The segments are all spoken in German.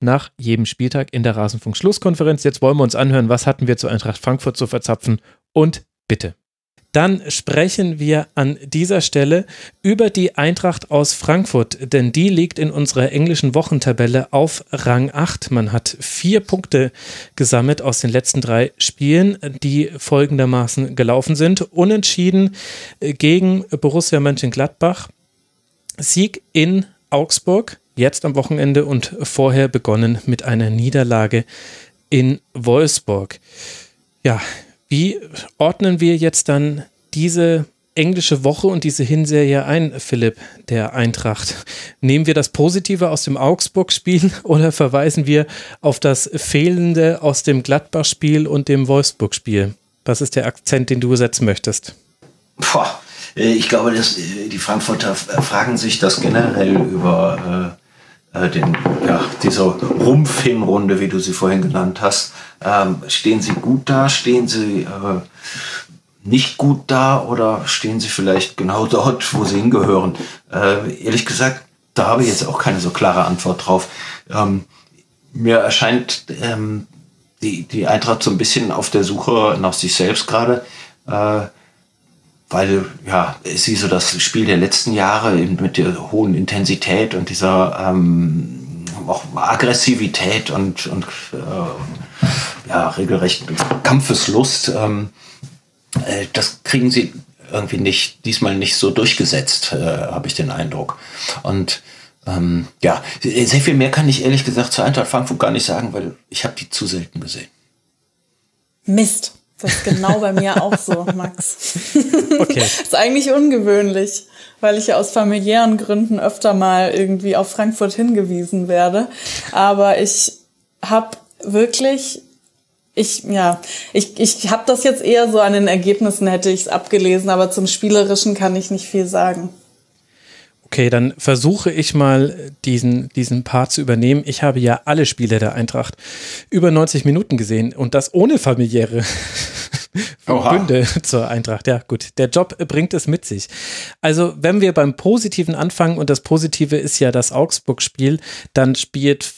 nach jedem Spieltag in der Rasenfunk-Schlusskonferenz. Jetzt wollen wir uns anhören, was hatten wir zu Eintracht Frankfurt zu verzapfen und bitte. Dann sprechen wir an dieser Stelle über die Eintracht aus Frankfurt, denn die liegt in unserer englischen Wochentabelle auf Rang 8. Man hat vier Punkte gesammelt aus den letzten drei Spielen, die folgendermaßen gelaufen sind. Unentschieden gegen Borussia Mönchengladbach, Sieg in Augsburg, jetzt am Wochenende und vorher begonnen mit einer Niederlage in Wolfsburg. Ja, wie ordnen wir jetzt dann diese englische Woche und diese Hinserie ein, Philipp, der Eintracht? Nehmen wir das Positive aus dem Augsburg-Spiel oder verweisen wir auf das Fehlende aus dem Gladbach-Spiel und dem Wolfsburg-Spiel? Was ist der Akzent, den du setzen möchtest? Boah, ich glaube, dass die Frankfurter fragen sich das generell über äh, den, ja, dieser Rumpfhinrunde, wie du sie vorhin genannt hast. Ähm, stehen sie gut da? Stehen sie äh, nicht gut da? Oder stehen sie vielleicht genau dort, wo sie hingehören? Äh, ehrlich gesagt, da habe ich jetzt auch keine so klare Antwort drauf. Ähm, mir erscheint ähm, die, die Eintracht so ein bisschen auf der Suche nach sich selbst gerade. Äh, weil ja, sie so das Spiel der letzten Jahre mit der hohen Intensität und dieser ähm, auch Aggressivität und, und äh, ja, regelrecht Kampfeslust, ähm, äh, das kriegen sie irgendwie nicht, diesmal nicht so durchgesetzt, äh, habe ich den Eindruck. Und ähm, ja, sehr viel mehr kann ich ehrlich gesagt zu Eintracht Frankfurt gar nicht sagen, weil ich habe die zu selten gesehen. Mist. Das ist genau bei mir auch so, Max. Okay. ist eigentlich ungewöhnlich, weil ich ja aus familiären Gründen öfter mal irgendwie auf Frankfurt hingewiesen werde. Aber ich habe wirklich ich ja, ich, ich habe das jetzt eher so an den Ergebnissen hätte ich es abgelesen, aber zum spielerischen kann ich nicht viel sagen. Okay, dann versuche ich mal diesen, diesen Part zu übernehmen. Ich habe ja alle Spiele der Eintracht über 90 Minuten gesehen und das ohne familiäre Bünde zur Eintracht. Ja, gut. Der Job bringt es mit sich. Also, wenn wir beim Positiven anfangen und das Positive ist ja das Augsburg-Spiel, dann spielt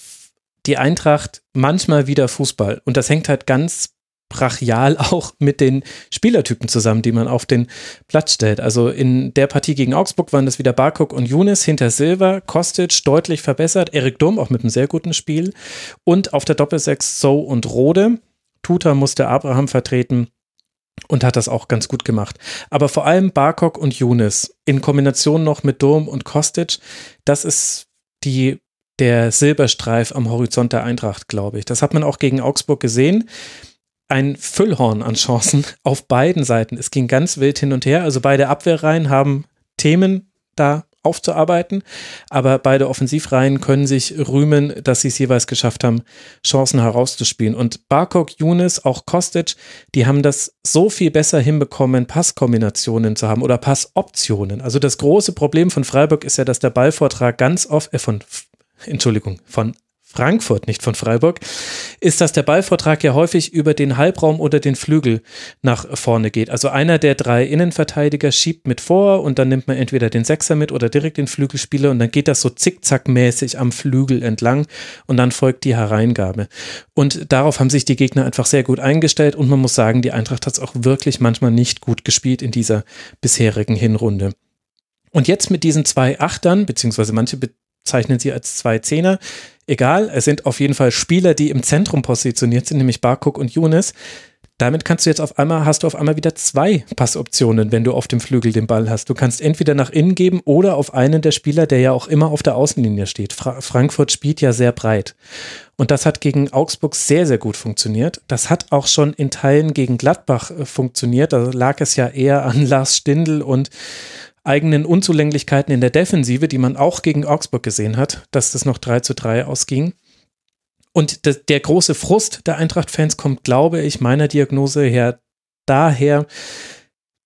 die Eintracht manchmal wieder Fußball und das hängt halt ganz brachial auch mit den Spielertypen zusammen, die man auf den Platz stellt. Also in der Partie gegen Augsburg waren das wieder Barkok und Younes hinter Silva, Kostic deutlich verbessert, Erik Durm auch mit einem sehr guten Spiel und auf der Doppelsechs So und Rode. Tuta musste Abraham vertreten und hat das auch ganz gut gemacht. Aber vor allem Barkok und Younes in Kombination noch mit Durm und Kostic, das ist die der Silberstreif am Horizont der Eintracht, glaube ich. Das hat man auch gegen Augsburg gesehen ein Füllhorn an Chancen auf beiden Seiten. Es ging ganz wild hin und her. Also beide Abwehrreihen haben Themen da aufzuarbeiten, aber beide Offensivreihen können sich rühmen, dass sie es jeweils geschafft haben, Chancen herauszuspielen. Und Barkok, Younes, auch Kostic, die haben das so viel besser hinbekommen, Passkombinationen zu haben oder Passoptionen. Also das große Problem von Freiburg ist ja, dass der Ballvortrag ganz oft, äh, von, Entschuldigung, von Frankfurt, nicht von Freiburg, ist, dass der Ballvortrag ja häufig über den Halbraum oder den Flügel nach vorne geht. Also einer der drei Innenverteidiger schiebt mit vor und dann nimmt man entweder den Sechser mit oder direkt den Flügelspieler und dann geht das so zickzackmäßig am Flügel entlang und dann folgt die Hereingabe. Und darauf haben sich die Gegner einfach sehr gut eingestellt und man muss sagen, die Eintracht hat es auch wirklich manchmal nicht gut gespielt in dieser bisherigen Hinrunde. Und jetzt mit diesen zwei Achtern, beziehungsweise manche bezeichnen sie als zwei Zehner, egal, es sind auf jeden Fall Spieler, die im Zentrum positioniert sind, nämlich Barkuk und Younes. damit kannst du jetzt auf einmal, hast du auf einmal wieder zwei Passoptionen, wenn du auf dem Flügel den Ball hast. Du kannst entweder nach innen geben oder auf einen der Spieler, der ja auch immer auf der Außenlinie steht. Fra Frankfurt spielt ja sehr breit. Und das hat gegen Augsburg sehr, sehr gut funktioniert. Das hat auch schon in Teilen gegen Gladbach äh, funktioniert. Da lag es ja eher an Lars Stindl und eigenen Unzulänglichkeiten in der Defensive, die man auch gegen Augsburg gesehen hat, dass das noch 3 zu 3 ausging. Und das, der große Frust der Eintracht-Fans kommt, glaube ich, meiner Diagnose her daher,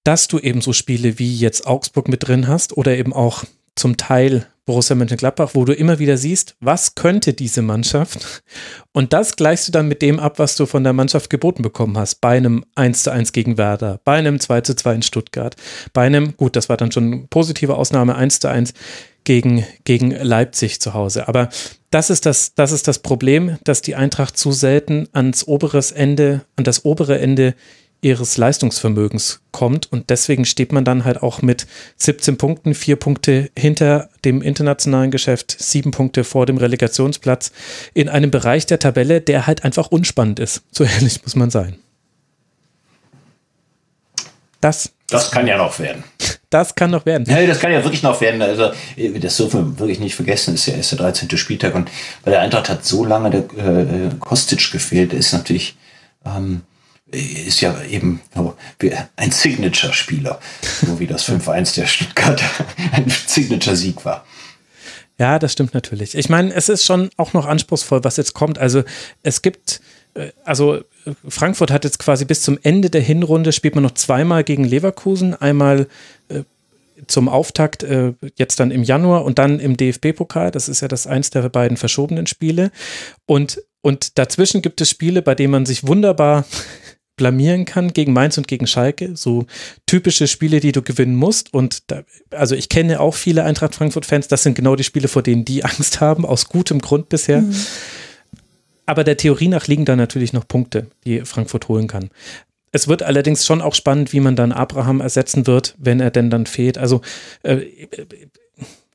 dass du eben so Spiele wie jetzt Augsburg mit drin hast oder eben auch zum Teil Borussia Mönchengladbach, wo du immer wieder siehst, was könnte diese Mannschaft? Und das gleichst du dann mit dem ab, was du von der Mannschaft geboten bekommen hast. Bei einem 1 zu 1 gegen Werder, bei einem 2 zu 2 in Stuttgart, bei einem, gut, das war dann schon eine positive Ausnahme, 1 zu 1 gegen, gegen Leipzig zu Hause. Aber das ist das, das ist das Problem, dass die Eintracht zu selten ans oberes Ende, an das obere Ende ihres Leistungsvermögens kommt. Und deswegen steht man dann halt auch mit 17 Punkten, vier Punkte hinter dem internationalen Geschäft, sieben Punkte vor dem Relegationsplatz in einem Bereich der Tabelle, der halt einfach unspannend ist. So ehrlich muss man sein. Das, das kann ja noch werden. Das kann noch werden. Ja, das kann ja wirklich noch werden. Also, das dürfen wir wirklich nicht vergessen. Das ist ja erst der 13. Spieltag und bei der Eintracht hat so lange der äh, Kostic gefehlt. Ist natürlich ähm, ist ja eben ein Signature-Spieler, so wie das 5-1 der Stuttgart ein Signature-Sieg war. Ja, das stimmt natürlich. Ich meine, es ist schon auch noch anspruchsvoll, was jetzt kommt. Also es gibt, äh, also Frankfurt hat jetzt quasi bis zum Ende der Hinrunde spielt man noch zweimal gegen Leverkusen, einmal äh, zum Auftakt äh, jetzt dann im Januar und dann im DFB-Pokal. Das ist ja das eins der beiden verschobenen Spiele. Und, und dazwischen gibt es Spiele, bei denen man sich wunderbar blamieren kann gegen Mainz und gegen Schalke. So typische Spiele, die du gewinnen musst. Und da, also ich kenne auch viele Eintracht Frankfurt-Fans. Das sind genau die Spiele, vor denen die Angst haben, aus gutem Grund bisher. Mhm. Aber der Theorie nach liegen da natürlich noch Punkte, die Frankfurt holen kann. Es wird allerdings schon auch spannend, wie man dann Abraham ersetzen wird, wenn er denn dann fehlt. Also äh,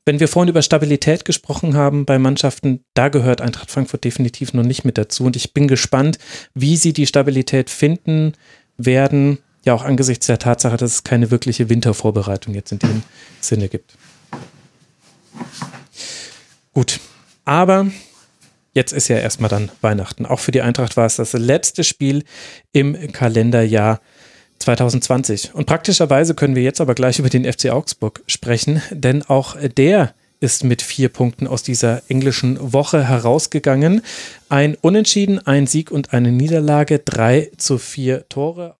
wenn wir vorhin über Stabilität gesprochen haben bei Mannschaften, da gehört Eintracht Frankfurt definitiv noch nicht mit dazu. Und ich bin gespannt, wie sie die Stabilität finden werden, ja auch angesichts der Tatsache, dass es keine wirkliche Wintervorbereitung jetzt in dem Sinne gibt. Gut, aber jetzt ist ja erstmal dann Weihnachten. Auch für die Eintracht war es das letzte Spiel im Kalenderjahr 2020. Und praktischerweise können wir jetzt aber gleich über den FC Augsburg sprechen, denn auch der ist mit vier Punkten aus dieser englischen Woche herausgegangen. Ein Unentschieden, ein Sieg und eine Niederlage, drei zu vier Tore.